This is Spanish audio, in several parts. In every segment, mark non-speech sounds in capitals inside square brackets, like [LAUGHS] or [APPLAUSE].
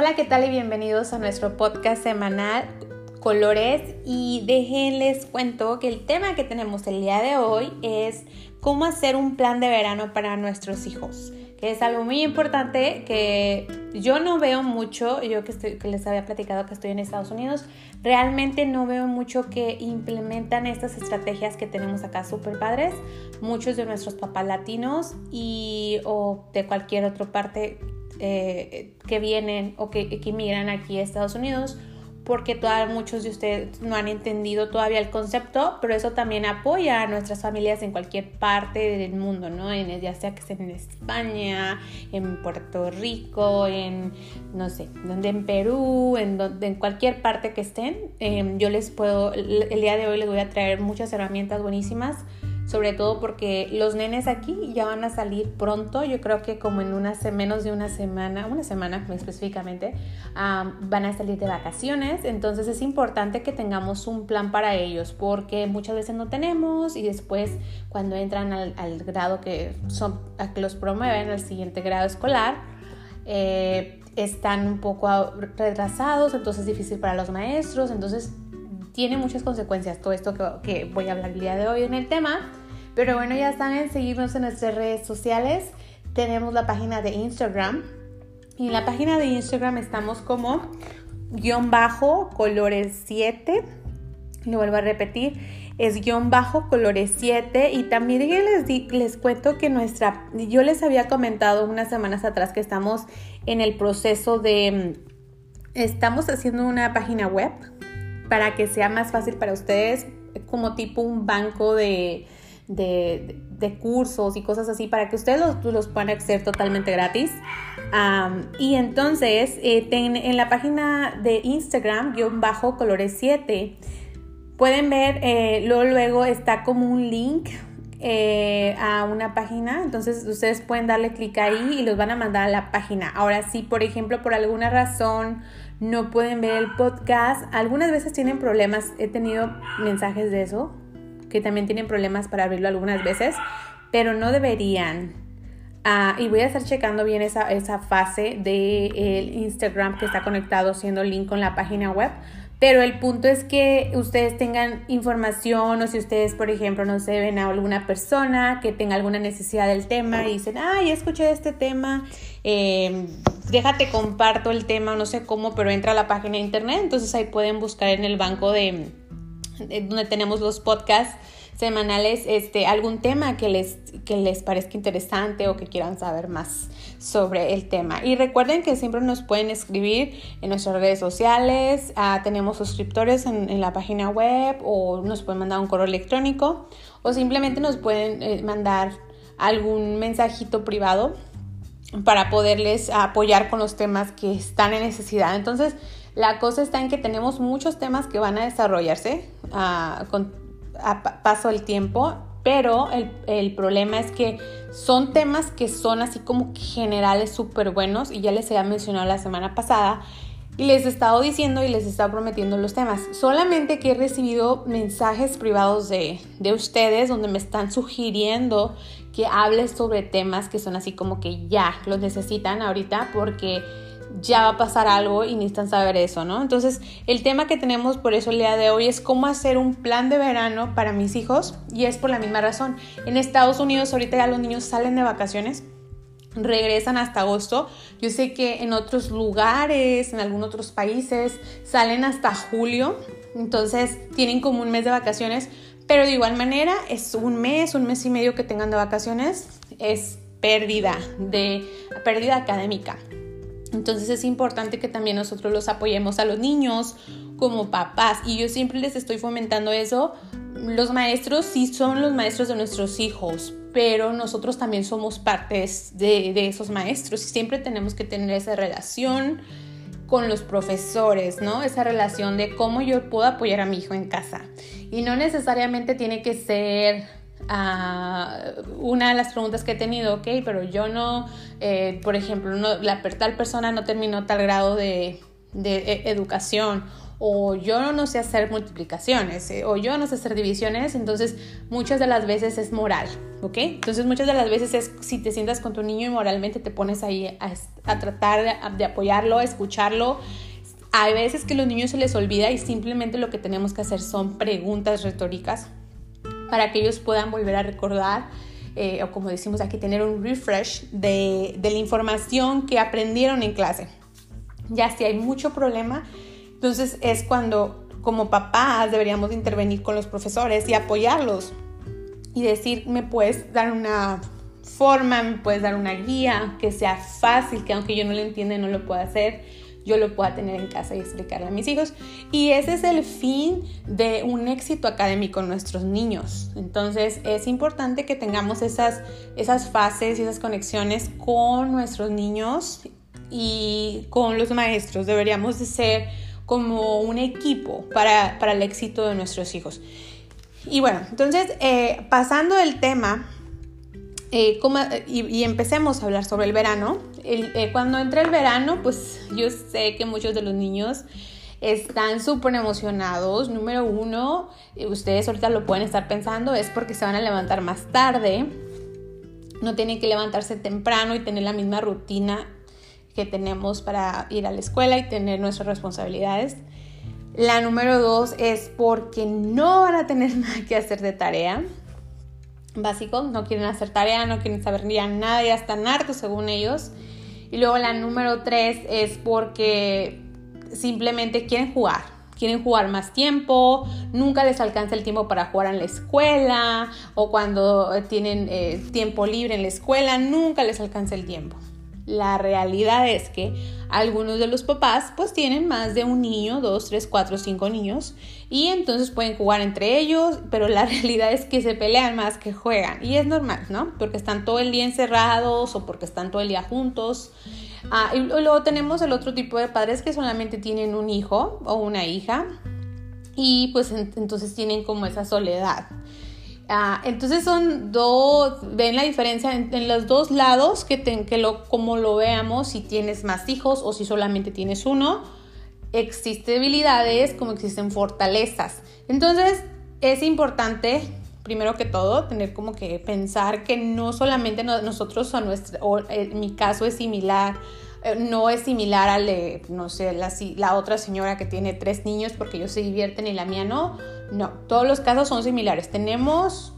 Hola, ¿qué tal y bienvenidos a nuestro podcast semanal Colores y déjenles cuento que el tema que tenemos el día de hoy es cómo hacer un plan de verano para nuestros hijos, que es algo muy importante que yo no veo mucho, yo que, que les había platicado que estoy en Estados Unidos, realmente no veo mucho que implementan estas estrategias que tenemos acá super padres, muchos de nuestros papás latinos y o de cualquier otra parte eh, que vienen o que, que migran aquí a Estados Unidos porque todavía muchos de ustedes no han entendido todavía el concepto, pero eso también apoya a nuestras familias en cualquier parte del mundo, ¿no? En, ya sea que estén en España, en Puerto Rico, en, no sé, donde en Perú, en, donde, en cualquier parte que estén, em, yo les puedo, el día de hoy les voy a traer muchas herramientas buenísimas sobre todo porque los nenes aquí ya van a salir pronto, yo creo que como en una, menos de una semana, una semana específicamente, van a salir de vacaciones, entonces es importante que tengamos un plan para ellos porque muchas veces no tenemos y después cuando entran al, grado que, son, a que los promueven, al siguiente grado escolar, eh, están un poco retrasados, entonces es difícil para los maestros, entonces tiene muchas consecuencias todo esto que, voy a hablar el día de hoy en el tema. Pero bueno, ya saben, seguirnos en nuestras redes sociales. Tenemos la página de Instagram. Y en la página de Instagram estamos como guion bajo colores 7. Lo vuelvo a repetir. Es guion bajo colores 7. Y también les, les cuento que nuestra... Yo les había comentado unas semanas atrás que estamos en el proceso de... Estamos haciendo una página web para que sea más fácil para ustedes, como tipo un banco de, cursos y cosas así, para que ustedes los, puedan acceder totalmente gratis. y entonces, eh, en la página de Instagram, guion bajo colores 7, pueden ver, eh, luego, luego está como un link eh, a una página, entonces ustedes pueden darle clic ahí y los van a mandar a la página. Ahora, si por ejemplo por alguna razón no pueden ver el podcast. Algunas veces tienen problemas, he tenido mensajes de eso, que también tienen problemas para abrirlo algunas veces, pero no deberían. Ah, y voy a estar checando bien esa, esa fase del el Instagram que está conectado haciendo link con la página web. Pero el punto es que ustedes tengan información o si ustedes, por ejemplo, no se ven a alguna persona que tenga alguna necesidad del tema y dicen, ya escuché este tema, eh, déjate comparto el tema, no sé cómo, pero entra a la página de internet, entonces ahí pueden buscar en el banco de, donde tenemos los podcasts semanales este, algún tema que les, que les parezca interesante o que quieran saber más sobre el tema. Y recuerden que siempre nos pueden escribir en nuestras redes sociales, ah, tenemos suscriptores en, la página web o nos pueden mandar un correo electrónico o simplemente nos pueden eh, mandar algún mensajito privado para poderles apoyar con los temas que están en necesidad. Entonces, la cosa está en que tenemos muchos temas que van a desarrollarse a, paso del tiempo, pero el, problema es que son temas que son así como generales súper buenos y ya les había mencionado la semana pasada y les he estado diciendo y les he estado prometiendo los temas. Solamente que he recibido mensajes privados de, de ustedes donde me están sugiriendo que hables sobre temas que son así como que ya los necesitan ahorita porque ya va a pasar algo y necesitan saber eso, ¿no? Entonces, el tema que tenemos por eso el día de hoy es cómo hacer un plan de verano para mis hijos y es por la misma razón. En Estados Unidos ahorita ya los niños salen de vacaciones, regresan hasta agosto. Yo sé que en otros lugares, en algunos otros países, salen hasta julio. Entonces, tienen como un mes de vacaciones pero de igual manera, es un mes, un mes y medio que tengan de vacaciones, es pérdida de pérdida académica. Entonces es importante que también nosotros los apoyemos a los niños como papás y yo siempre les estoy fomentando eso. Los maestros sí son los maestros de nuestros hijos, pero nosotros también somos partes de, de esos maestros y siempre tenemos que tener esa relación con los profesores, ¿no? Esa relación de cómo yo puedo apoyar a mi hijo en casa. Y no necesariamente tiene que ser ah, una de las preguntas que he tenido, ok, pero yo no, eh, por ejemplo, la tal persona no terminó tal grado de, de e, educación o yo no sé hacer multiplicaciones, eh, o yo no sé hacer divisiones, entonces muchas de las veces es moral, ¿ok? Entonces muchas de las veces es si te sientas con tu niño y moralmente te pones ahí a, tratar de, de apoyarlo, a escucharlo. Hay veces que a los niños se les olvida y simplemente lo que tenemos que hacer son preguntas retóricas para que ellos puedan volver a recordar eh, o como decimos aquí, tener un refresh de, de, la información que aprendieron en clase. Ya si hay mucho problema, entonces es cuando como papás deberíamos intervenir con los profesores y apoyarlos y decir, me puedes dar una forma, me puedes dar una guía que sea fácil, que aunque yo no lo entienda no lo pueda hacer yo lo pueda tener en casa y explicarle a mis hijos. Y ese es el fin de un éxito académico en nuestros niños. Entonces es importante que tengamos esas, esas fases y esas conexiones con nuestros niños y con los maestros. Deberíamos de ser como un equipo para, el éxito de nuestros hijos. Y bueno, entonces eh, pasando el tema, eh, y, empecemos a hablar sobre el verano. Eh, cuando entra el verano, pues yo sé que muchos de los niños están súper emocionados. Número uno, eh, ustedes ahorita lo pueden estar pensando, es porque se van a levantar más tarde. No tienen que levantarse temprano y tener la misma rutina que tenemos para ir a la escuela y tener nuestras responsabilidades. La número dos es porque no van a tener [LAUGHS] nada que hacer de tarea básico, no quieren hacer tarea, no quieren saber ni nada, ya están hartos según ellos. Y luego la número tres es porque simplemente quieren jugar, quieren jugar más tiempo, nunca les alcanza el tiempo para jugar en la escuela o cuando tienen eh, tiempo libre en la escuela, nunca les alcanza el tiempo. La realidad es que algunos de los papás pues tienen más de un niño, dos, tres, cuatro, cinco niños y entonces pueden jugar entre ellos, pero la [LAUGHS] realidad es que se pelean más que juegan y es normal, ¿no? Porque están todo el día encerrados o porque están todo el día juntos. Ah, y luego tenemos el otro tipo de padres que solamente tienen un hijo o una hija y pues entonces tienen como esa soledad. Ah, entonces son dos, ven la diferencia en, los dos lados, que, que lo, como lo veamos, si tienes más hijos o si solamente tienes uno, existen debilidades como existen fortalezas. Entonces es importante, primero que todo, tener como que pensar que no solamente nosotros, a nuestra, o en mi caso es similar, eh, no es similar al de, no sé, la, otra señora que tiene tres niños porque ellos se divierten y la mía no no, todos los casos son similares. Tenemos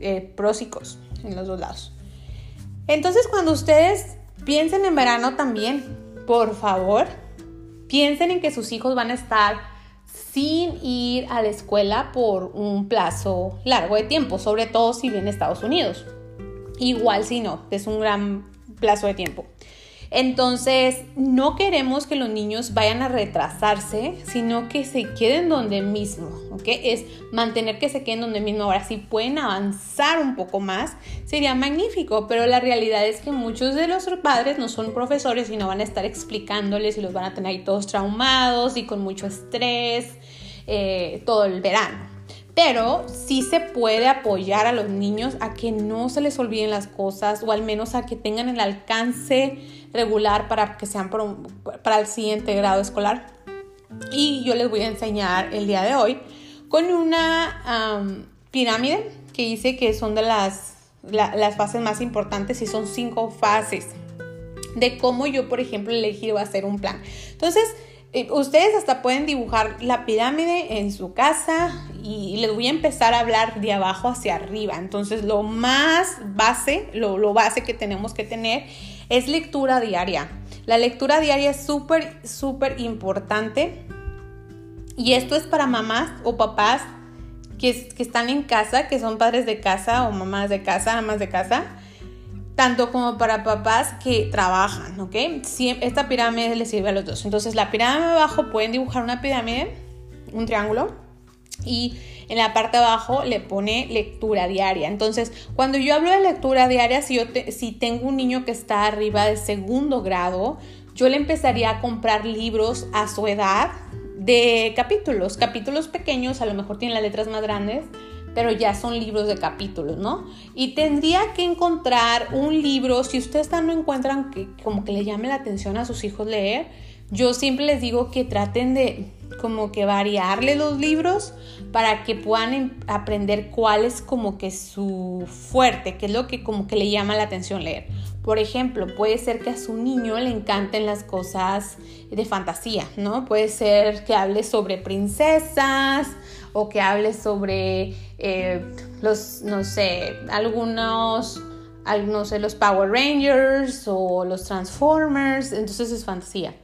eh, en los dos lados. Entonces, cuando ustedes piensen en verano también, por favor, piensen en que sus hijos van a estar sin ir a la escuela por un plazo largo de tiempo, sobre todo si viene a Estados Unidos. Igual si no, es un gran plazo de tiempo. Entonces, no queremos que los niños vayan a retrasarse, sino que se queden donde mismo, ¿ok? Es mantener que se queden donde mismo. Ahora, si pueden avanzar un poco más, sería magnífico, pero la realidad es que muchos de los padres no son profesores y no van a estar explicándoles y los van a tener ahí todos traumados y con mucho estrés eh, todo el verano. Pero sí se puede apoyar a los niños a que no se les olviden las cosas o al menos a que tengan el alcance regular para que sean para el siguiente grado escolar. Y yo les voy a enseñar el día de hoy con una pirámide que dice que son de las, las fases más importantes y son cinco fases de cómo yo, por ejemplo, elegí hacer un plan. Entonces, eh, ustedes hasta pueden dibujar la pirámide en su casa y les voy a empezar a hablar de abajo hacia arriba. Entonces, lo más base, lo, lo base que tenemos que tener es lectura diaria. La lectura diaria es súper, súper importante. Y esto es para mamás o papás que, están en casa, que son padres de casa o mamás de casa, amas de casa tanto como para papás que trabajan, ¿ok? esta pirámide les sirve a los dos. Entonces, la pirámide de abajo pueden dibujar una pirámide, un triángulo, y en la parte de abajo le pone lectura diaria. Entonces, cuando yo hablo de lectura diaria, si, yo si tengo un niño que está arriba de segundo grado, yo le empezaría a comprar libros a su edad de capítulos, capítulos pequeños, a lo mejor tienen las letras más grandes, pero ya son libros de capítulos, ¿no? Y tendría que encontrar un libro, si ustedes no encuentran que como que le llame la atención a sus hijos leer, yo siempre les digo que traten de como que variarle los libros para que puedan em, aprender cuál es como que su fuerte, qué es lo que como que le llama la atención leer. Por ejemplo, puede ser que a su niño le encanten las cosas de fantasía, ¿no? Puede ser que hable sobre princesas o que hable sobre eh, los, no sé, algunos, no sé, los Power Rangers o los Transformers, entonces es fantasía.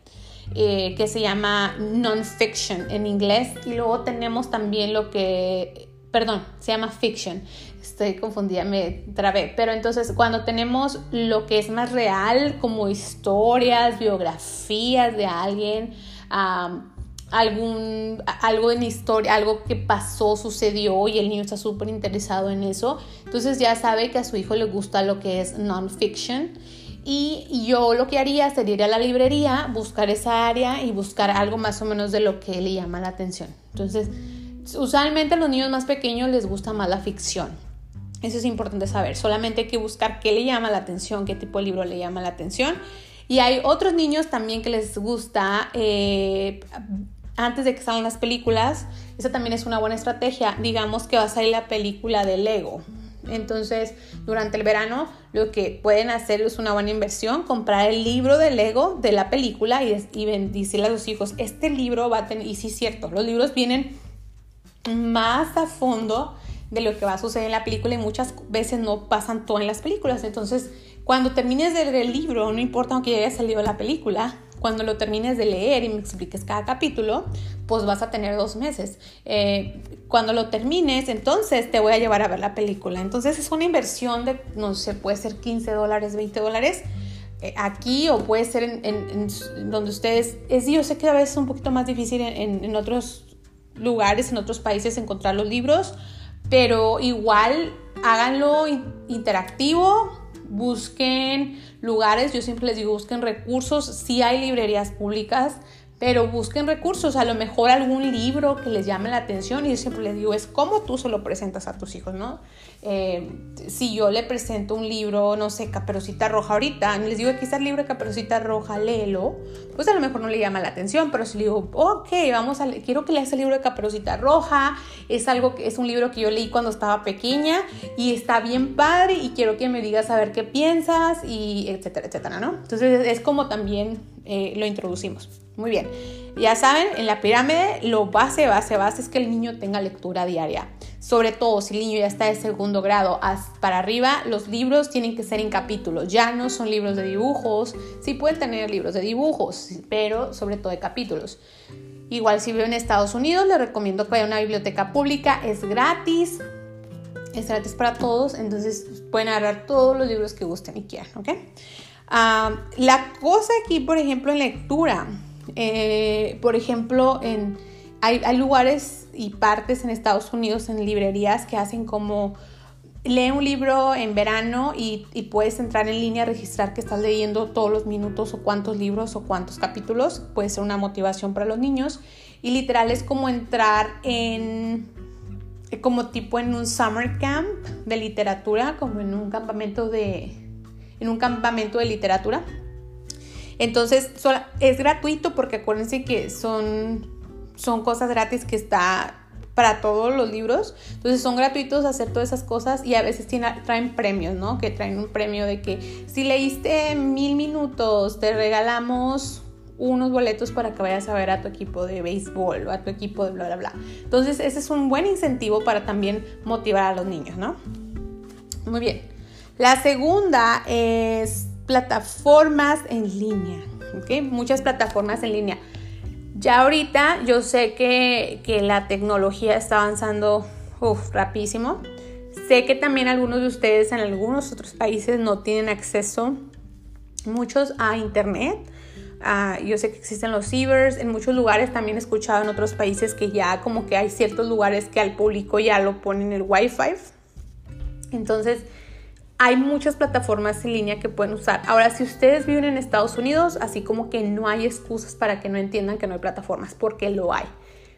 Eh, que se llama non-fiction en inglés y luego tenemos también lo que, perdón, se llama fiction. Estoy confundida, me trabé. Pero entonces cuando tenemos lo que es más real, como historias, biografías de alguien, algún, algo en historia, algo que pasó, sucedió y el niño está súper interesado en eso, entonces ya sabe que a su hijo le gusta lo que es non-fiction y yo lo que haría sería ir a la librería, buscar esa área y buscar algo más o menos de lo que le llama la atención. Entonces, usualmente a los niños más pequeños les gusta más la ficción. Eso es importante saber. Solamente hay que buscar qué le llama la atención, qué tipo de libro le llama la atención. Y hay otros niños también que les gusta, eh, antes de que salgan las películas, esa también es una buena estrategia. Digamos que va a salir la película de Lego. Entonces, durante el verano, lo que pueden hacer es una buena inversión, comprar el libro de Lego de la película y, y a los hijos, este libro va a tener, y sí es cierto, los libros vienen más a fondo de lo que va a suceder en la película y muchas veces no pasan todo en las películas. Entonces, cuando termines de leer el libro, no importa que haya salido la película, cuando lo termines de leer y me expliques cada capítulo, pues vas a tener dos meses. Eh, cuando lo termines, entonces te voy a llevar a ver la película. Entonces es una inversión de, no sé, puede ser 15 dólares, 20 dólares eh, aquí o puede ser en, donde ustedes, es, yo sé que a veces es un poquito más difícil en otros lugares, en otros países encontrar los libros, pero igual háganlo interactivo, busquen lugares, yo siempre les digo, busquen recursos, si hay librerías públicas, pero busquen recursos, a lo mejor algún libro que les llame la atención y yo siempre les digo, es como tú se lo presentas a tus hijos, ¿no? Eh, si yo le presento un libro, no sé, Caperucita Roja ahorita, les digo, aquí está el libro de Caperucita Roja, léelo, pues a lo mejor no le llama la atención, pero si le digo, ok, vamos quiero que leas el libro de Caperucita Roja, es algo que es un libro que yo leí cuando estaba pequeña y está bien padre y quiero que me digas a qué piensas y etcétera, etcétera, ¿no? Entonces es como también eh, lo introducimos. Muy bien. Ya saben, en la pirámide lo base, base, base es que el niño tenga lectura diaria. Sobre todo si el niño ya está de segundo grado para arriba, los libros tienen que ser en capítulos. Ya no son libros de dibujos. Sí pueden tener libros de dibujos, pero sobre todo de capítulos. Igual si vive en Estados Unidos, les recomiendo que vaya a una biblioteca pública. Es gratis. Es gratis para todos. Entonces pueden agarrar todos los libros que gusten y quieran. ¿ok? Ah, la cosa aquí, por ejemplo, en lectura eh, por ejemplo, en, hay, lugares y partes en Estados Unidos, en librerías, que hacen como lee un libro en verano y, puedes entrar en línea, registrar que estás leyendo todos los minutos o cuántos libros o cuántos capítulos. Puede ser una motivación para los niños. Y literal es como entrar en, como tipo en un summer camp de literatura, como en un campamento de, en un campamento de literatura. Entonces, es gratuito porque acuérdense que son, son cosas gratis que está para todos los libros. Entonces son gratuitos hacer todas esas cosas y a veces traen premios, ¿no? Que traen un premio de que si leíste mil minutos, te regalamos unos boletos para que vayas a ver a tu equipo de béisbol o a tu equipo de bla, bla, bla. Entonces ese es un buen incentivo para también motivar a los niños, ¿no? Muy bien. La segunda es plataformas en línea, ¿ok? Muchas plataformas en línea. Ya ahorita yo sé que, la tecnología está avanzando rapidísimo. Sé que también algunos de ustedes en algunos otros países no tienen acceso muchos a internet. Ah, yo sé que existen los cibers, en muchos lugares también he escuchado en otros países que ya como que hay ciertos lugares que al público ya lo ponen el wifi. Entonces, hay muchas plataformas en línea que pueden usar. Ahora, si ustedes viven en Estados Unidos, así como que no hay excusas para que no entiendan que no hay plataformas, porque lo hay.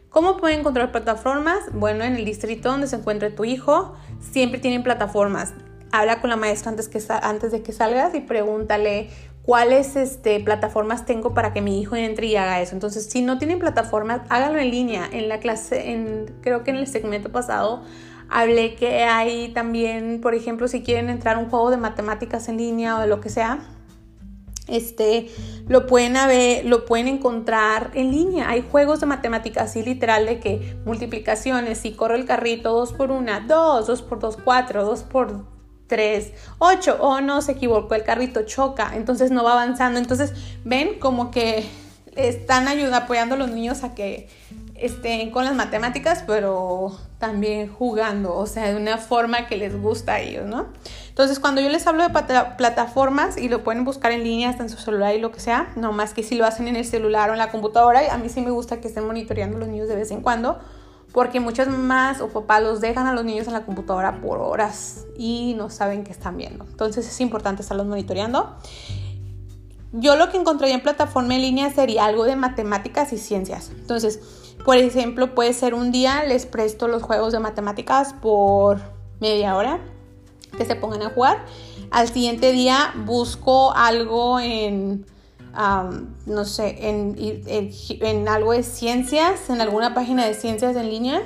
¿Cómo pueden encontrar plataformas? Bueno, en el distrito donde se encuentre tu hijo, siempre tienen plataformas. Habla con la maestra antes, que, antes de que salgas y pregúntale cuáles este, plataformas tengo para que mi hijo entre y haga eso. Entonces, si no tienen plataformas, háganlo en línea. En la clase, en, creo que en el segmento pasado, hablé que hay también, por ejemplo, si quieren entrar a un juego de matemáticas en línea o de lo que sea, este, lo pueden, ver, lo pueden encontrar en línea. Hay juegos de matemáticas así literal de que multiplicaciones, si corro el carrito 2 por 1, 2, 2 por 2, 4, 2 por 3, 8, o no se equivocó, el carrito choca, entonces no va avanzando. Entonces ven como que están ayudando, apoyando a los niños a que estén con las matemáticas, pero también jugando, o sea, de una forma que les gusta a ellos, ¿no? Entonces, cuando yo les hablo de plataformas y lo pueden buscar en línea, hasta en su celular y lo que sea, no más que si lo hacen en el celular o en la computadora, a mí sí me gusta que estén monitoreando los niños de vez en cuando, porque muchas mamás o papás los dejan a los niños en la computadora por horas y no saben qué están viendo. Entonces, es importante estarlos monitoreando. Yo lo que encontraría en plataforma en línea sería algo de matemáticas y ciencias. Entonces, por ejemplo, puede ser un día les presto los juegos de matemáticas por media hora que se pongan a jugar. Al siguiente día busco algo en, no sé, en, en, algo de ciencias, en alguna página de ciencias en línea,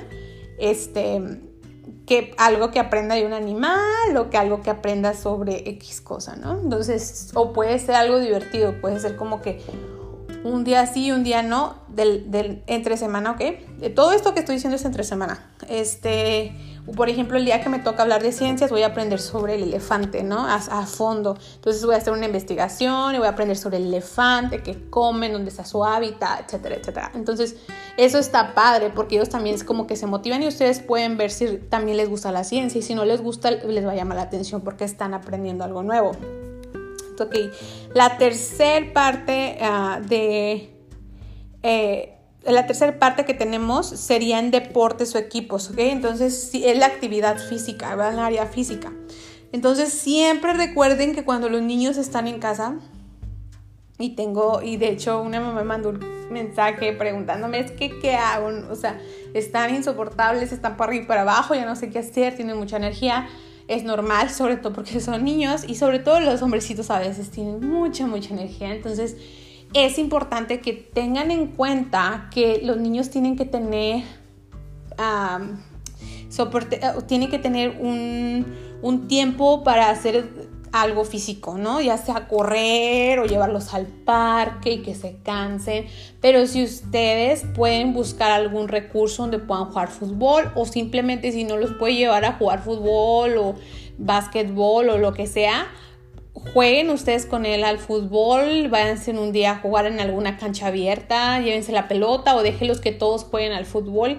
este, que algo que aprenda de un animal o que algo que aprenda sobre X cosa, ¿no? Entonces, o puede ser algo divertido, puede ser como que un día sí, un día no, del, entre semana, ¿ok? Todo esto que estoy diciendo es entre semana. Este, por ejemplo, el día que me toca hablar de ciencias, voy a aprender sobre el elefante, ¿no? A, a, fondo. Entonces voy a hacer una investigación y voy a aprender sobre el elefante, qué comen, dónde está su hábitat, etcétera, etcétera. Entonces, eso está padre porque ellos también es como que se motivan y ustedes pueden ver si también les gusta la ciencia y si no les gusta, les va a llamar la atención porque están aprendiendo algo nuevo. Ok, la tercera parte uh, de... Eh, la tercera parte que tenemos serían deportes o equipos, ¿ok? Entonces, es la actividad física, va en área física. Entonces, siempre recuerden que cuando los niños están en casa, y tengo, y de hecho una mamá mandó un mensaje preguntándome, es que, ¿qué hago? O sea, están insoportables, están para arriba y para abajo, ya no sé qué hacer, tienen mucha energía. Es normal, [LAUGHS] sobre todo porque son niños y sobre todo los hombrecitos a veces tienen mucha, mucha energía. Entonces, es importante que tengan en cuenta que los niños tienen que tener soporte, eh, tienen que tener un, un, tiempo para hacer algo físico, ¿no? Ya sea correr o llevarlos al parque y que se cansen. Pero si ustedes pueden buscar algún recurso donde puedan jugar fútbol o simplemente si no los puede llevar a jugar fútbol o básquetbol o lo que sea, jueguen ustedes con él al fútbol, váyanse un día a jugar en alguna cancha abierta, llévense la pelota o déjenlos que todos jueguen al fútbol.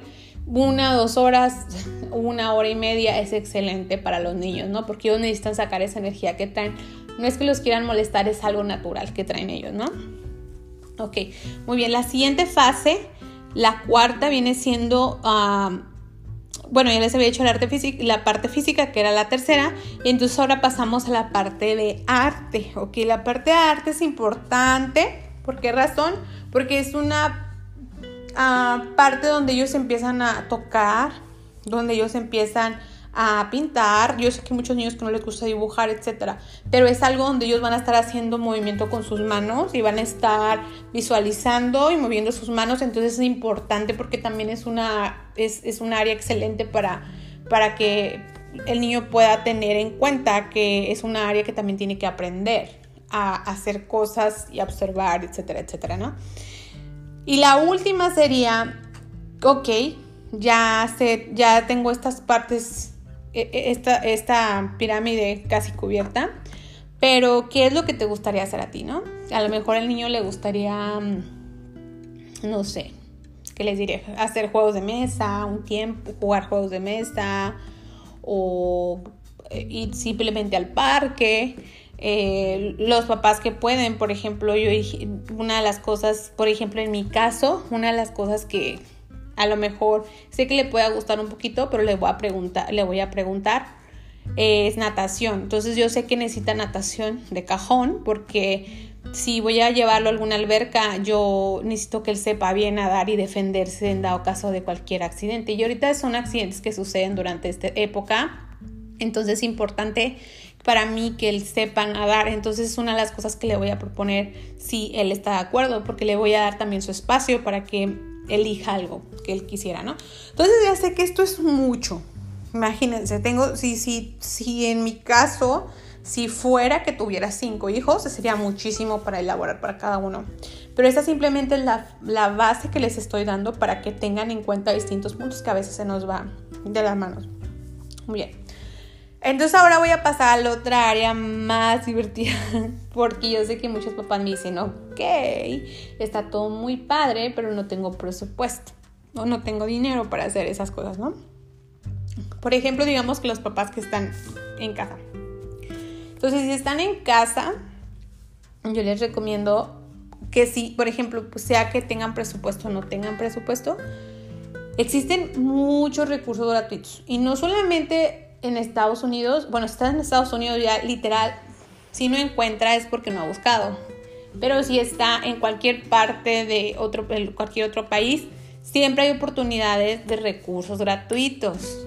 Una, dos horas, [LAUGHS] una hora y media es excelente para los niños, ¿no? Porque ellos necesitan sacar esa energía que traen. No es que los quieran molestar, es algo natural que traen ellos, ¿no? Ok, muy bien. La siguiente fase, la cuarta, viene siendo bueno, ya les había dicho la, arte la parte física, que era la tercera, y entonces ahora pasamos a la parte de arte, ¿ok? La parte de arte es importante, ¿por qué razón? Porque es una ah, parte donde ellos empiezan a tocar, donde ellos empiezan a pintar. Yo sé que hay muchos niños que no les gusta dibujar, etcétera, pero es algo donde ellos van a estar haciendo movimiento con sus manos y van a estar visualizando y moviendo sus manos. Entonces es importante porque también es una, es, es un área excelente para, para que el niño pueda tener en cuenta que es una área que también tiene que aprender a hacer cosas y observar, etcétera, etcétera, ¿no? Y la última sería, ok, ya, sé, ya tengo estas partes e, e, esta, esta pirámide casi cubierta. Pero, ¿qué es lo que te gustaría hacer a ti, no? A lo mejor al niño le gustaría, mm, no sé, ¿qué les diré? Hacer juegos de mesa, un tiempo, jugar juegos de mesa, o eh, ir simplemente al parque. Eh, los papás que pueden, por ejemplo, yo, una de las cosas, por ejemplo, en mi caso, una de las cosas que a lo mejor sé que le pueda gustar un poquito, pero le voy a preguntar, le voy a preguntar. es natación. Entonces yo sé que necesita natación de cajón porque si voy a llevarlo a alguna alberca, yo necesito que él sepa bien nadar y defenderse en dado caso de cualquier accidente. Y ahorita son accidentes que suceden durante esta época. Entonces es importante para mí que él sepa nadar. Entonces es una de las cosas que le voy a proponer si él está de acuerdo, porque le voy a dar también su espacio para que elija algo que él quisiera, ¿no? Entonces ya sé que esto es mucho. Imagínense, tengo, si, si, si en mi caso, si fuera que tuviera cinco hijos, sería muchísimo para elaborar para cada uno. Pero esta simplemente es la, la base que les estoy dando para que tengan en cuenta distintos puntos que a veces se nos va de las manos. Muy bien. Entonces ahora voy a pasar a la otra área más divertida, [LAUGHS] porque yo sé que muchos papás me dicen, ok, está todo muy padre, pero no tengo presupuesto, o no tengo dinero para hacer esas cosas, ¿no? Por ejemplo, digamos que los papás que están en casa. Entonces, si están en casa, yo les recomiendo que si, por ejemplo, pues sea que tengan presupuesto o no tengan presupuesto, existen muchos recursos gratuitos. Y no solamente en Estados Unidos, bueno, si está en Estados Unidos ya literal, si no encuentra es porque no ha buscado. Pero si está en cualquier parte de otro, cualquier otro país, siempre hay oportunidades de recursos gratuitos.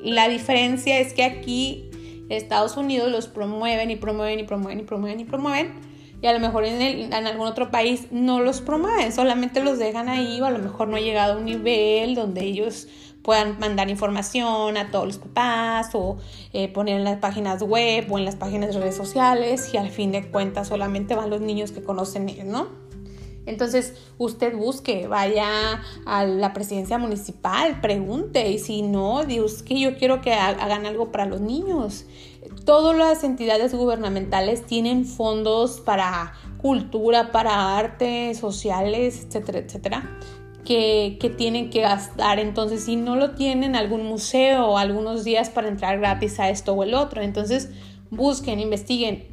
La diferencia es que aquí Estados Unidos los promueven y promueven y promueven y promueven y promueven. Y a lo mejor en, en algún otro país no los promueven, solamente los dejan ahí o a lo mejor no ha llegado a un nivel donde ellos puedan mandar información a todos los papás o eh, poner en las páginas web o en las páginas de redes sociales y al fin de cuentas solamente van los niños que conocen ellos, ¿no? Entonces usted busque, vaya a la presidencia municipal, pregunte y si no, Dios que yo quiero que hagan algo para los niños. Todas las entidades gubernamentales tienen fondos para cultura, para arte, sociales, etcétera, etcétera que, tienen que gastar. Entonces, si no lo tienen, algún museo o algunos días para entrar gratis a esto o el otro. Entonces, busquen, investiguen.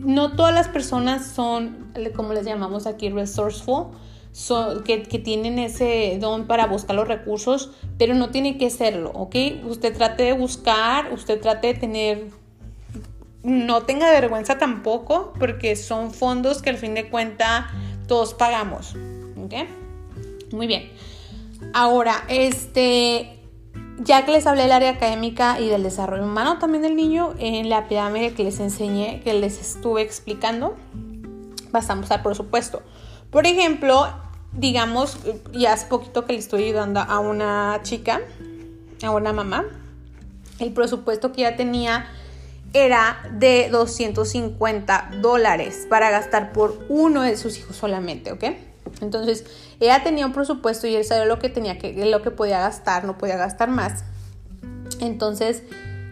No todas las personas son, como les llamamos aquí, resourceful, son, que, que, tienen ese don para buscar los recursos, pero no tiene que serlo, ¿ok? Usted trate de buscar, usted trate de tener, no tenga vergüenza tampoco, porque son fondos que al fin de cuentas todos pagamos, ¿ok? Muy bien. Ahora, este, ya que les hablé del área académica y del desarrollo humano también del niño, en la pirámide que les enseñé, que les estuve explicando, pasamos al presupuesto. Por ejemplo, digamos, ya hace poquito que le estoy ayudando a una chica, a una mamá, el presupuesto que ya tenía era de 250 dólares para gastar por uno de sus hijos solamente, ¿ok? Entonces, ella tenía un presupuesto y él sabía lo que tenía que, lo que podía gastar, no podía gastar más. Entonces,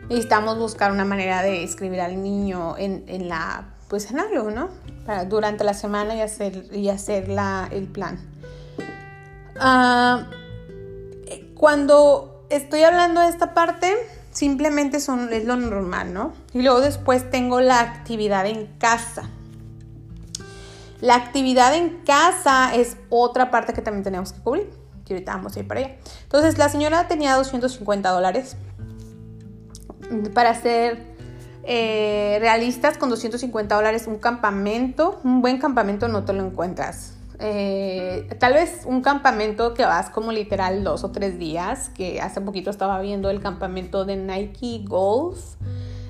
necesitamos buscar una manera de escribir al niño en, la, pues en algo, ¿no? Para durante la semana y hacer, y hacer el plan. Ah, cuando estoy hablando de esta parte, simplemente son, es lo normal, ¿no? Y luego después tengo la actividad en casa. La actividad en casa es otra parte que también tenemos que cubrir. Y ahorita vamos a ir para allá. Entonces, la señora tenía 250 dólares. Para ser eh, realistas, con 250 dólares, un campamento, un buen campamento no te lo encuentras. Eh, tal vez un campamento que vas como literal dos o tres días, que hace poquito estaba viendo el campamento de Nike Golf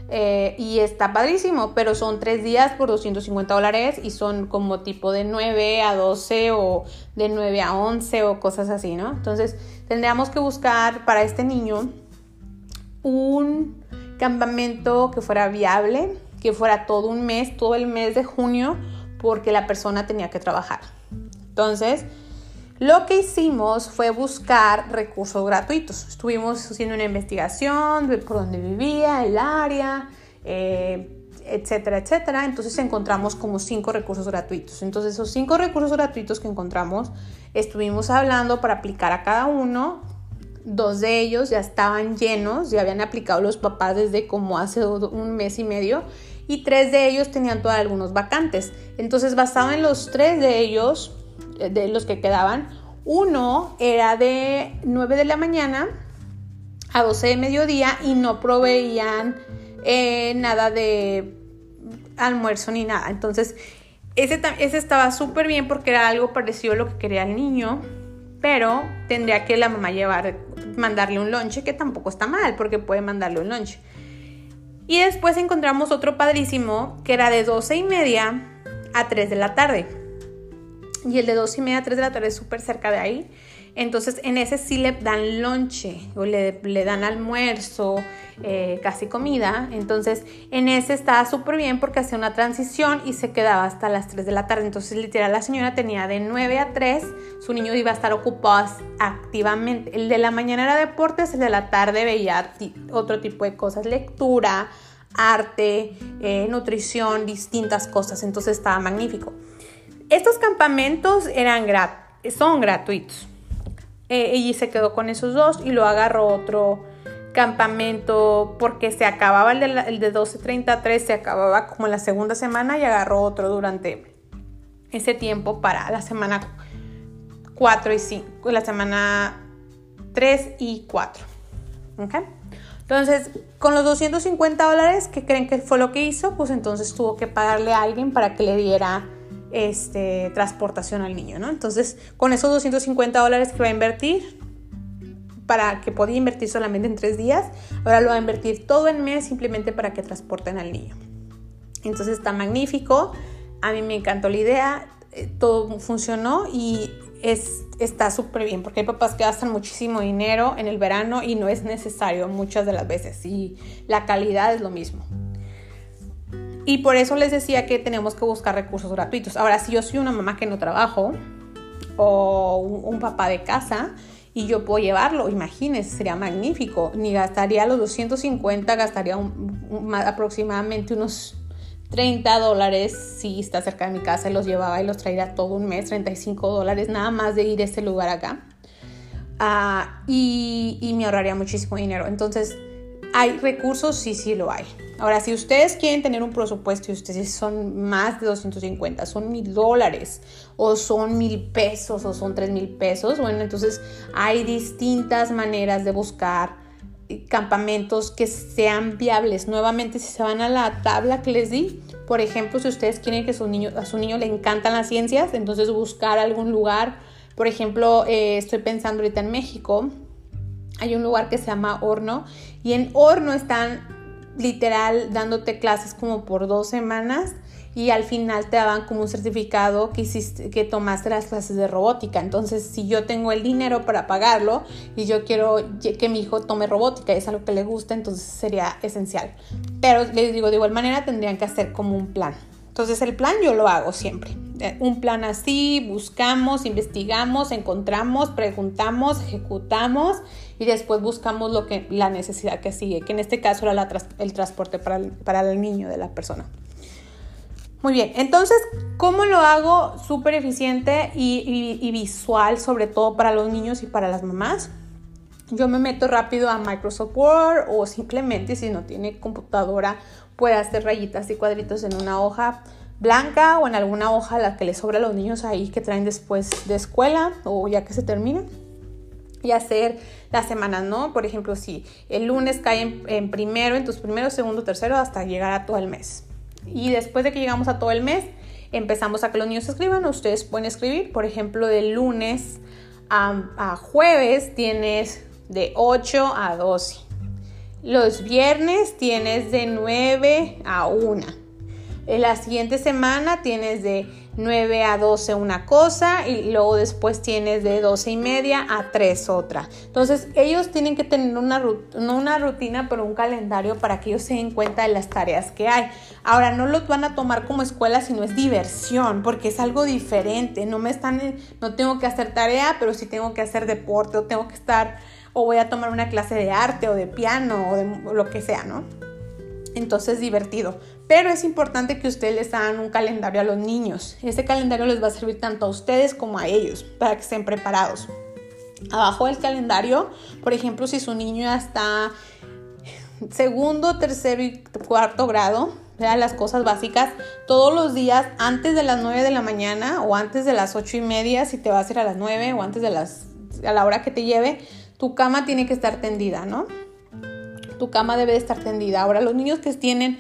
eh, y está padrísimo, pero son tres días por 250 dólares y son como tipo de 9 a 12 o de 9 a 11 o cosas así, ¿no? Entonces tendríamos que buscar para este niño un campamento que fuera viable, que fuera todo un mes, todo el mes de junio, porque la persona tenía que trabajar. Entonces, lo que hicimos fue buscar recursos gratuitos. Estuvimos haciendo una investigación de por dónde vivía, el área, eh, etcétera, etcétera. Entonces encontramos como cinco recursos gratuitos. Entonces esos cinco recursos gratuitos que encontramos, estuvimos hablando para aplicar a cada uno. Dos de ellos ya estaban llenos, ya habían aplicado los papás desde como hace un mes y medio y tres de ellos tenían todavía algunos vacantes. Entonces basado en los tres de ellos, de los que quedaban, uno era de 9 de la mañana a 12 de mediodía y no proveían eh, nada de almuerzo ni nada. Entonces, ese, ese estaba súper bien porque era algo parecido a lo que quería el niño, pero tendría que la mamá llevar, mandarle un lonche, que tampoco está mal porque puede mandarle un lonche. Y después encontramos otro padrísimo que era de 12 y media a 3 de la tarde. Y el de 12 y media a 3 de la tarde es súper cerca de ahí. Entonces en ese sí le dan lonche o le, le dan almuerzo, eh, casi comida. Entonces en ese estaba súper bien porque hacía una transición y se quedaba hasta las 3 de la tarde. Entonces literal la señora tenía de 9 a 3, su niño iba a estar ocupado activamente. El de la mañana era deportes, el de la tarde veía otro tipo de cosas, lectura, arte, eh, nutrición, distintas cosas. Entonces estaba magnífico. Estos campamentos eran son gratuitos. Eh, y se quedó con esos dos y lo agarró otro campamento porque se acababa el de, el de 12.33, se acababa como la segunda semana y agarró otro durante ese tiempo para la semana 4 y 5, la semana 3 y 4. Entonces, con los 250 dólares, que creen que fue lo que hizo? Pues entonces tuvo que pagarle a alguien para que le diera este, transportación al niño, ¿no? Entonces, con esos 250 dólares que va a invertir, para que podía invertir solamente en tres días, ahora lo va a invertir todo el mes simplemente para que transporten al niño. Entonces está magnífico, a mí me encantó la idea, eh, todo funcionó y es, está súper bien, porque hay papás que gastan muchísimo dinero en el verano y no es necesario muchas de las veces y la calidad es lo mismo. Y por eso les decía que tenemos que buscar recursos gratuitos. Ahora, si yo soy una mamá que no trabajo o un, papá de casa y yo puedo llevarlo, imagínense, sería magnífico. Ni gastaría los 250, gastaría aproximadamente unos 30 dólares si está cerca de mi casa y los llevaba y los traería todo un mes, 35 dólares nada más de ir a ese lugar acá. Ah, y me ahorraría muchísimo dinero. Entonces, ¿hay recursos? Sí, sí lo hay. Ahora, si ustedes quieren tener un presupuesto y ustedes son más de 250, son mil dólares, o son mil pesos, o son tres mil pesos, bueno, entonces hay distintas maneras de buscar campamentos que sean viables. Nuevamente, si se van a la tabla que les di, por ejemplo, si ustedes quieren que a su niño le encantan las ciencias, entonces buscar algún lugar, por ejemplo, eh, estoy pensando ahorita en México, hay un lugar que se llama Horno y en Horno están literal dándote clases como por dos semanas y al final te daban como un certificado que hiciste, que tomaste las clases de robótica. Entonces, si yo tengo el dinero para pagarlo y yo quiero que mi hijo tome robótica es algo que le gusta, entonces sería esencial. Pero les digo, de igual manera tendrían que hacer como un plan. Entonces, el plan yo lo hago siempre. Eh, un plan así, buscamos, investigamos, encontramos, preguntamos, ejecutamos y después buscamos lo que, la necesidad que sigue, que en este caso era el transporte para el, para el niño de la persona. Muy bien, entonces, ¿cómo lo hago súper eficiente y, visual, sobre todo para los niños y para las mamás? Yo me meto rápido a Microsoft Word o simplemente si no tiene computadora puede hacer rayitas y cuadritos en una hoja blanca o en alguna hoja la que le sobra a los niños ahí que traen después de escuela o ya que se termina y hacer las semanas, ¿no? Por ejemplo, si el lunes cae en, primero, en tus primeros, segundo, tercero, hasta llegar a todo el mes. Y después de que llegamos a todo el mes, empezamos a que los niños escriban. Ustedes pueden escribir, por ejemplo, de lunes a, a jueves tienes de 8 a 12. Los viernes tienes de 9 a 1. En la siguiente semana tienes de 9 a 12 una cosa y luego después tienes de 12 y media a 3 otra. Entonces ellos tienen que tener una, no una rutina, pero un calendario para que ellos se den cuenta de las tareas que hay. Ahora no los van a tomar como escuela, sino es diversión, porque es algo diferente. No me están, no tengo que hacer tarea, pero sí tengo que hacer deporte o tengo que estar o voy a tomar una clase de arte o de piano o de lo que sea, ¿no? Entonces divertido. Pero es importante que ustedes les hagan un calendario a los niños. Ese calendario les va a servir tanto a ustedes como a ellos para que estén preparados. Abajo del calendario, por ejemplo, si su niño ya está segundo, tercero y cuarto grado, vean las cosas básicas, todos los días antes de las 9 de la mañana o antes de las 8 y media, si te vas a ir a las 9 o antes de las, a la hora que te lleve, tu cama tiene que estar tendida, ¿no? Tu cama debe de estar tendida. Ahora, los niños que tienen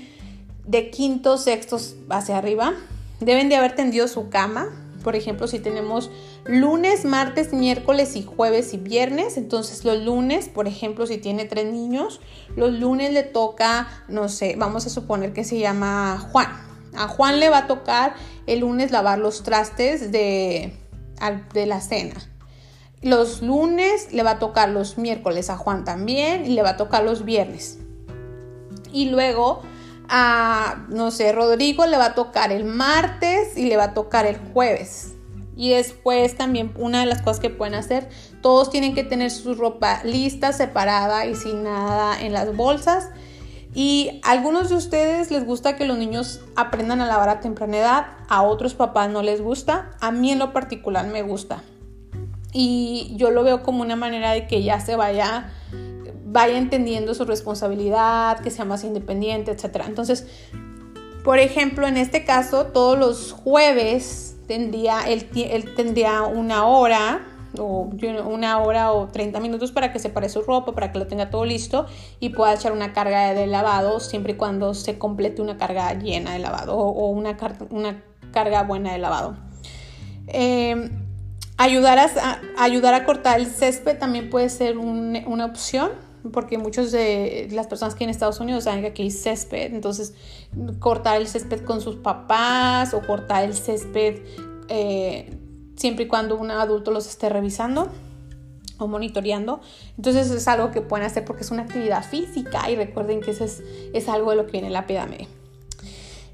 de quinto, sextos hacia arriba, deben de haber tendido su cama. Por ejemplo, si tenemos lunes, martes, miércoles y jueves y viernes. Entonces los lunes, por ejemplo, si tiene tres niños, los lunes le toca, no sé, vamos a suponer que se llama Juan. A Juan le va a tocar el lunes lavar los trastes de, de la cena. Los lunes le va a tocar los miércoles a Juan también y le va a tocar los viernes. Y luego a, no sé, Rodrigo le va a tocar el martes y le va a tocar el jueves. Y después también una de las cosas que pueden hacer, todos tienen que tener su ropa lista, separada y sin nada en las bolsas. Y a algunos de ustedes les gusta que los niños aprendan a lavar a temprana edad, a otros papás no les gusta, a mí en lo particular me gusta. Y yo lo veo como una manera de que ya se vaya vaya entendiendo su responsabilidad, que sea más independiente, etc. Entonces, por ejemplo, en este caso, todos los jueves tendría, él, tendría una hora o una hora o 30 minutos para que separe su ropa, para que lo tenga todo listo y pueda echar una carga de lavado siempre y cuando se complete una carga llena de lavado o, una, una, carga buena de lavado. Em, ayudar, a, ayudar a cortar el césped también puede ser una opción porque muchos de las personas que en Estados Unidos saben que aquí hay césped, entonces cortar el césped con sus papás o cortar el césped eh, siempre y cuando un adulto los esté revisando o monitoreando. Entonces es algo que pueden hacer porque es una actividad física y recuerden que eso es, es algo de lo que viene la pirámide.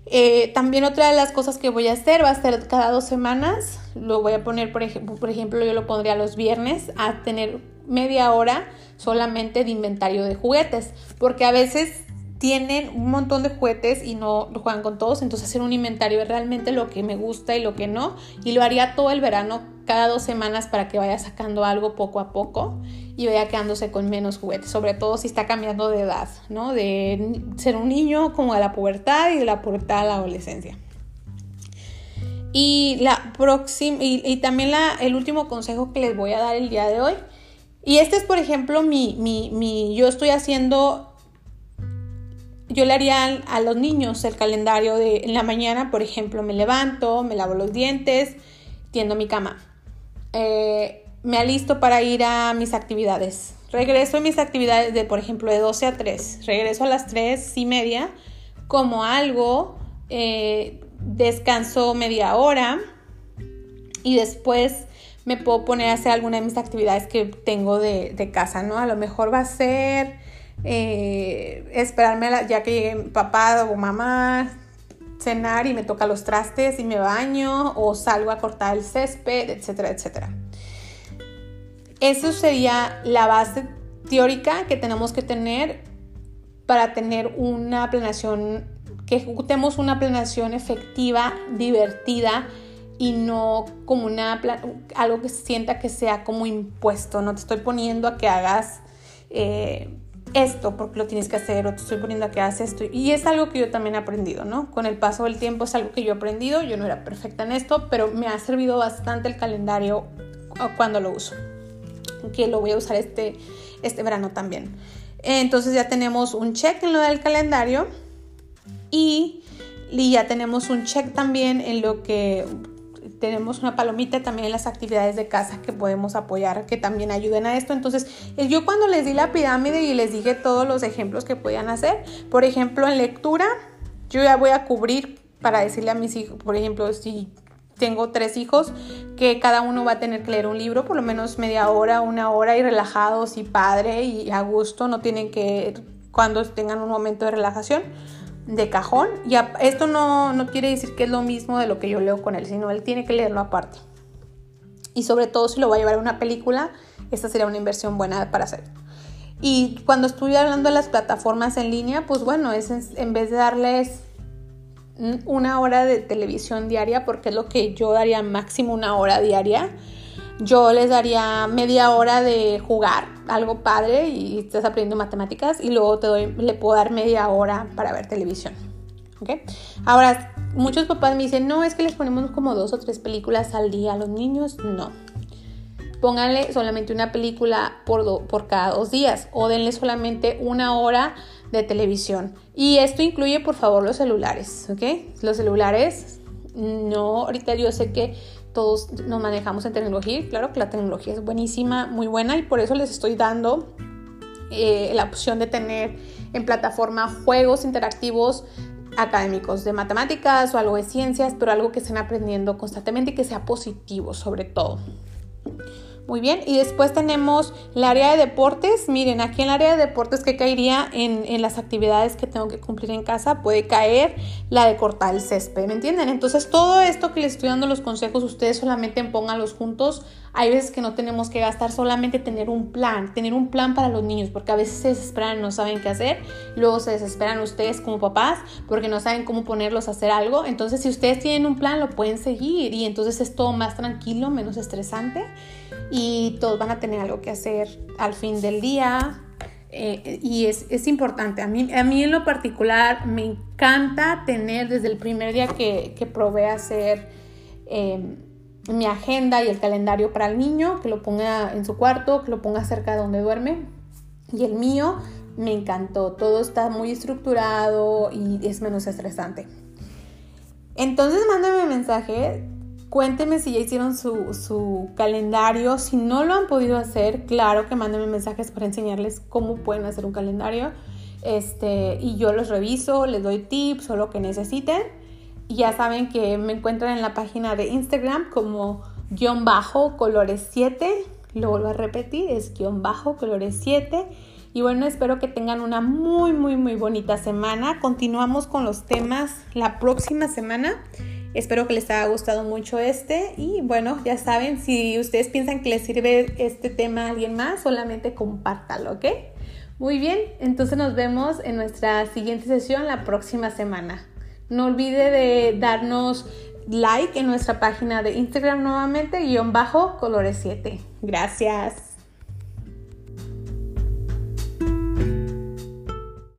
Eh, también otra de las cosas que voy a hacer va a ser cada dos semanas. Lo voy a poner, por, ejemplo, yo lo pondría los viernes a tener media hora solamente de inventario de juguetes, porque a veces tienen un montón de juguetes y no juegan con todos, entonces hacer un inventario es realmente lo que me gusta y lo que no, y lo haría todo el verano cada dos semanas para que vaya sacando algo poco a poco y vaya quedándose con menos juguetes, sobre todo si está cambiando de edad, ¿no? De ser un niño como a la pubertad y de la pubertad a la adolescencia. Y, la próxima, y, también el último consejo que les voy a dar el día de hoy y este es, por ejemplo, mi, mi, mi, yo estoy haciendo, yo le haría a los niños el calendario de en la mañana, por ejemplo, me levanto, me lavo los dientes, tiendo mi cama. Eh, me alisto para ir a mis actividades. Regreso a mis actividades de, por ejemplo, de 12 a 3. Regreso a las 3 y media, como algo, eh, descanso media hora y después me puedo poner a hacer alguna de mis actividades que tengo de, casa, ¿no? A lo mejor va a ser eh, esperarme ya que llegue papá o mamá, cenar y me toca los trastes y me baño o salgo a cortar el césped, etcétera, etcétera. Eso sería la base teórica que tenemos que tener para tener una planeación, que ejecutemos una planeación efectiva, divertida, y no como una algo que sienta que sea como impuesto. No te estoy poniendo a que hagas eh, esto porque lo tienes que hacer o te estoy poniendo a que hagas esto. Y es algo que yo también he aprendido, ¿no? Con el paso del tiempo es algo que yo he aprendido. Yo no era perfecta en esto, pero me ha servido bastante el calendario cuando lo uso. Que lo voy a usar este, este verano también. Entonces ya tenemos un check en lo del calendario y, y ya tenemos un check también en lo que tenemos una palomita también en las actividades de casa que podemos apoyar, que también ayuden a esto. Entonces, eh, yo cuando les di la pirámide y les dije todos los ejemplos que podían hacer, por ejemplo, en lectura, yo ya voy a cubrir para decirle a mis hijos, por ejemplo, si tengo tres hijos, que cada uno va a tener que leer un libro, por lo menos media hora, una hora, y relajados y padre y a gusto, no tienen que, cuando tengan un momento de relajación, de cajón. Y esto no, no quiere decir que es lo mismo de lo que yo leo con él, sino él tiene que leerlo aparte. Y sobre todo si lo va a llevar a una película, esta sería una inversión buena para hacer. Y cuando estuve hablando de las plataformas en línea, pues bueno, es en vez de darles una hora de televisión diaria, porque es lo que yo daría máximo una hora diaria, yo les daría media hora de jugar, algo padre, y estás aprendiendo matemáticas, y luego te doy, le puedo dar media hora para ver televisión. ¿Okay? Ahora, muchos papás me dicen, no, es que les ponemos como dos o tres películas al día a los niños. No. Pónganle solamente una película por, por cada dos días o denle solamente una hora de televisión. Y esto incluye, por favor, los celulares, ¿ok? Los celulares, no, ahorita yo sé que todos nos manejamos en tecnología claro que la tecnología es buenísima, muy buena y por eso les estoy dando eh, la opción de tener en plataforma juegos interactivos académicos de matemáticas o algo de ciencias, pero algo que estén aprendiendo constantemente y que sea positivo sobre todo. Muy bien, y después tenemos el área de deportes. Miren, aquí en el área de deportes que caería en, en, las actividades que tengo que cumplir en casa, puede caer la de cortar el césped, ¿me entienden? Entonces todo esto que les estoy dando los consejos, ustedes solamente pónganlos juntos. Hay veces que no tenemos que gastar solamente tener un plan, tener un plan para los niños, porque a veces se desesperan y no saben qué hacer, luego se desesperan ustedes como papás porque no saben cómo ponerlos a hacer algo, entonces si ustedes tienen un plan lo pueden seguir y entonces es todo más tranquilo, menos estresante y todos van a tener algo que hacer al fin del día, eh, y es, es, importante. A mí, a mí en lo particular me encanta tener desde el primer día que, que probé hacer eh, mi agenda y el calendario para el niño, que lo ponga en su cuarto, que lo ponga cerca de donde duerme. Y el mío me encantó, todo está muy estructurado y es menos estresante. Entonces mándame mensaje, cuénteme si ya hicieron su, su, calendario, si no lo han podido hacer, claro que mándenme mensajes para enseñarles cómo pueden hacer un calendario. Este, y yo los reviso, les doy tips o lo que necesiten ya saben que me encuentran en la página de Instagram como guion bajo colores 7. Lo vuelvo a repetir, es guion bajo colores 7. Y bueno, espero que tengan una muy, muy, muy bonita semana. Continuamos con los temas la próxima semana. Espero que les haya gustado mucho este. Y bueno, ya saben, si ustedes piensan que les sirve este tema a alguien más, solamente compártalo, ¿ok? Muy bien, entonces nos vemos en nuestra siguiente sesión la próxima semana. No olvide de darnos like en nuestra página de Instagram nuevamente, guion bajo colores 7. Gracias.